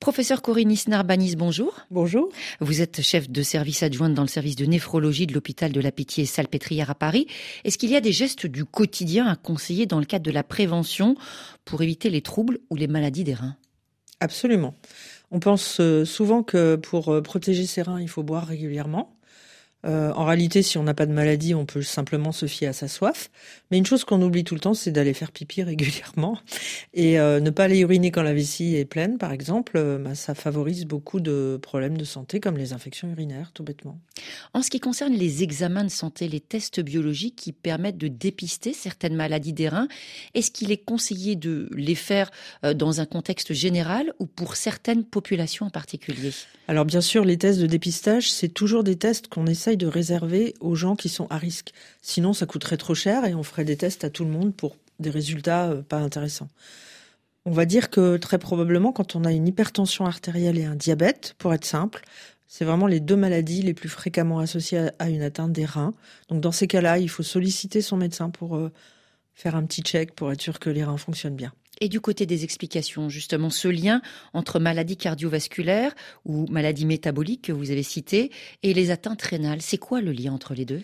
Professeur Corinne Isnar-Banis, bonjour. Bonjour. Vous êtes chef de service adjointe dans le service de néphrologie de l'hôpital de la Pitié-Salpêtrière à Paris. Est-ce qu'il y a des gestes du quotidien à conseiller dans le cadre de la prévention pour éviter les troubles ou les maladies des reins? Absolument. On pense euh, souvent que pour euh, protéger ses reins, il faut boire régulièrement. Euh, en réalité, si on n'a pas de maladie, on peut simplement se fier à sa soif. Mais une chose qu'on oublie tout le temps, c'est d'aller faire pipi régulièrement. Et euh, ne pas aller uriner quand la vessie est pleine, par exemple, euh, bah, ça favorise beaucoup de problèmes de santé, comme les infections urinaires, tout bêtement. En ce qui concerne les examens de santé, les tests biologiques qui permettent de dépister certaines maladies des reins, est-ce qu'il est conseillé de les faire dans un contexte général ou pour certaines populations en particulier? Alors bien sûr, les tests de dépistage, c'est toujours des tests qu'on essaie de réserver aux gens qui sont à risque. Sinon, ça coûterait trop cher et on ferait des tests à tout le monde pour des résultats euh, pas intéressants. On va dire que très probablement, quand on a une hypertension artérielle et un diabète, pour être simple, c'est vraiment les deux maladies les plus fréquemment associées à une atteinte des reins. Donc dans ces cas-là, il faut solliciter son médecin pour euh, faire un petit check pour être sûr que les reins fonctionnent bien. Et du côté des explications, justement, ce lien entre maladie cardiovasculaire ou maladie métabolique que vous avez cité et les atteintes rénales, c'est quoi le lien entre les deux?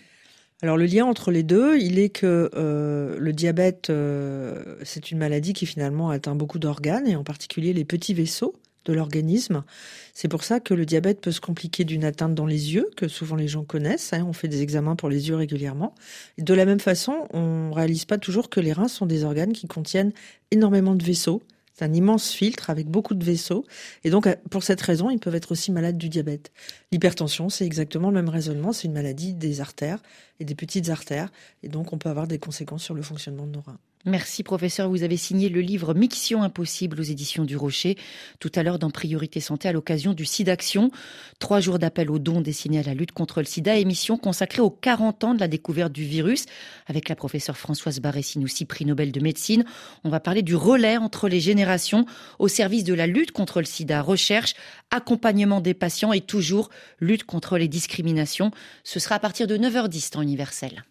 Alors le lien entre les deux, il est que euh, le diabète, euh, c'est une maladie qui finalement atteint beaucoup d'organes et en particulier les petits vaisseaux de l'organisme. C'est pour ça que le diabète peut se compliquer d'une atteinte dans les yeux, que souvent les gens connaissent. Hein. on fait des examens pour les yeux régulièrement. de la même façon, on réalise pas toujours que les reins sont des organes qui contiennent énormément de vaisseaux. C'est un immense filtre avec beaucoup de vaisseaux. Et donc, pour cette raison, ils peuvent être aussi malades du diabète. L'hypertension, c'est exactement le même raisonnement. C'est une maladie des artères et des petites artères. Et donc, on peut avoir des conséquences sur le fonctionnement de nos reins. Merci professeur, vous avez signé le livre Mixion impossible aux éditions du Rocher, tout à l'heure dans Priorité Santé à l'occasion du SIDAction. Trois jours d'appel aux dons destinés à la lutte contre le sida, émission consacrée aux 40 ans de la découverte du virus avec la professeure Françoise Barré-Sinoussi, prix Nobel de médecine. On va parler du relais entre les générations au service de la lutte contre le sida, recherche, accompagnement des patients et toujours lutte contre les discriminations. Ce sera à partir de 9h10 temps universel.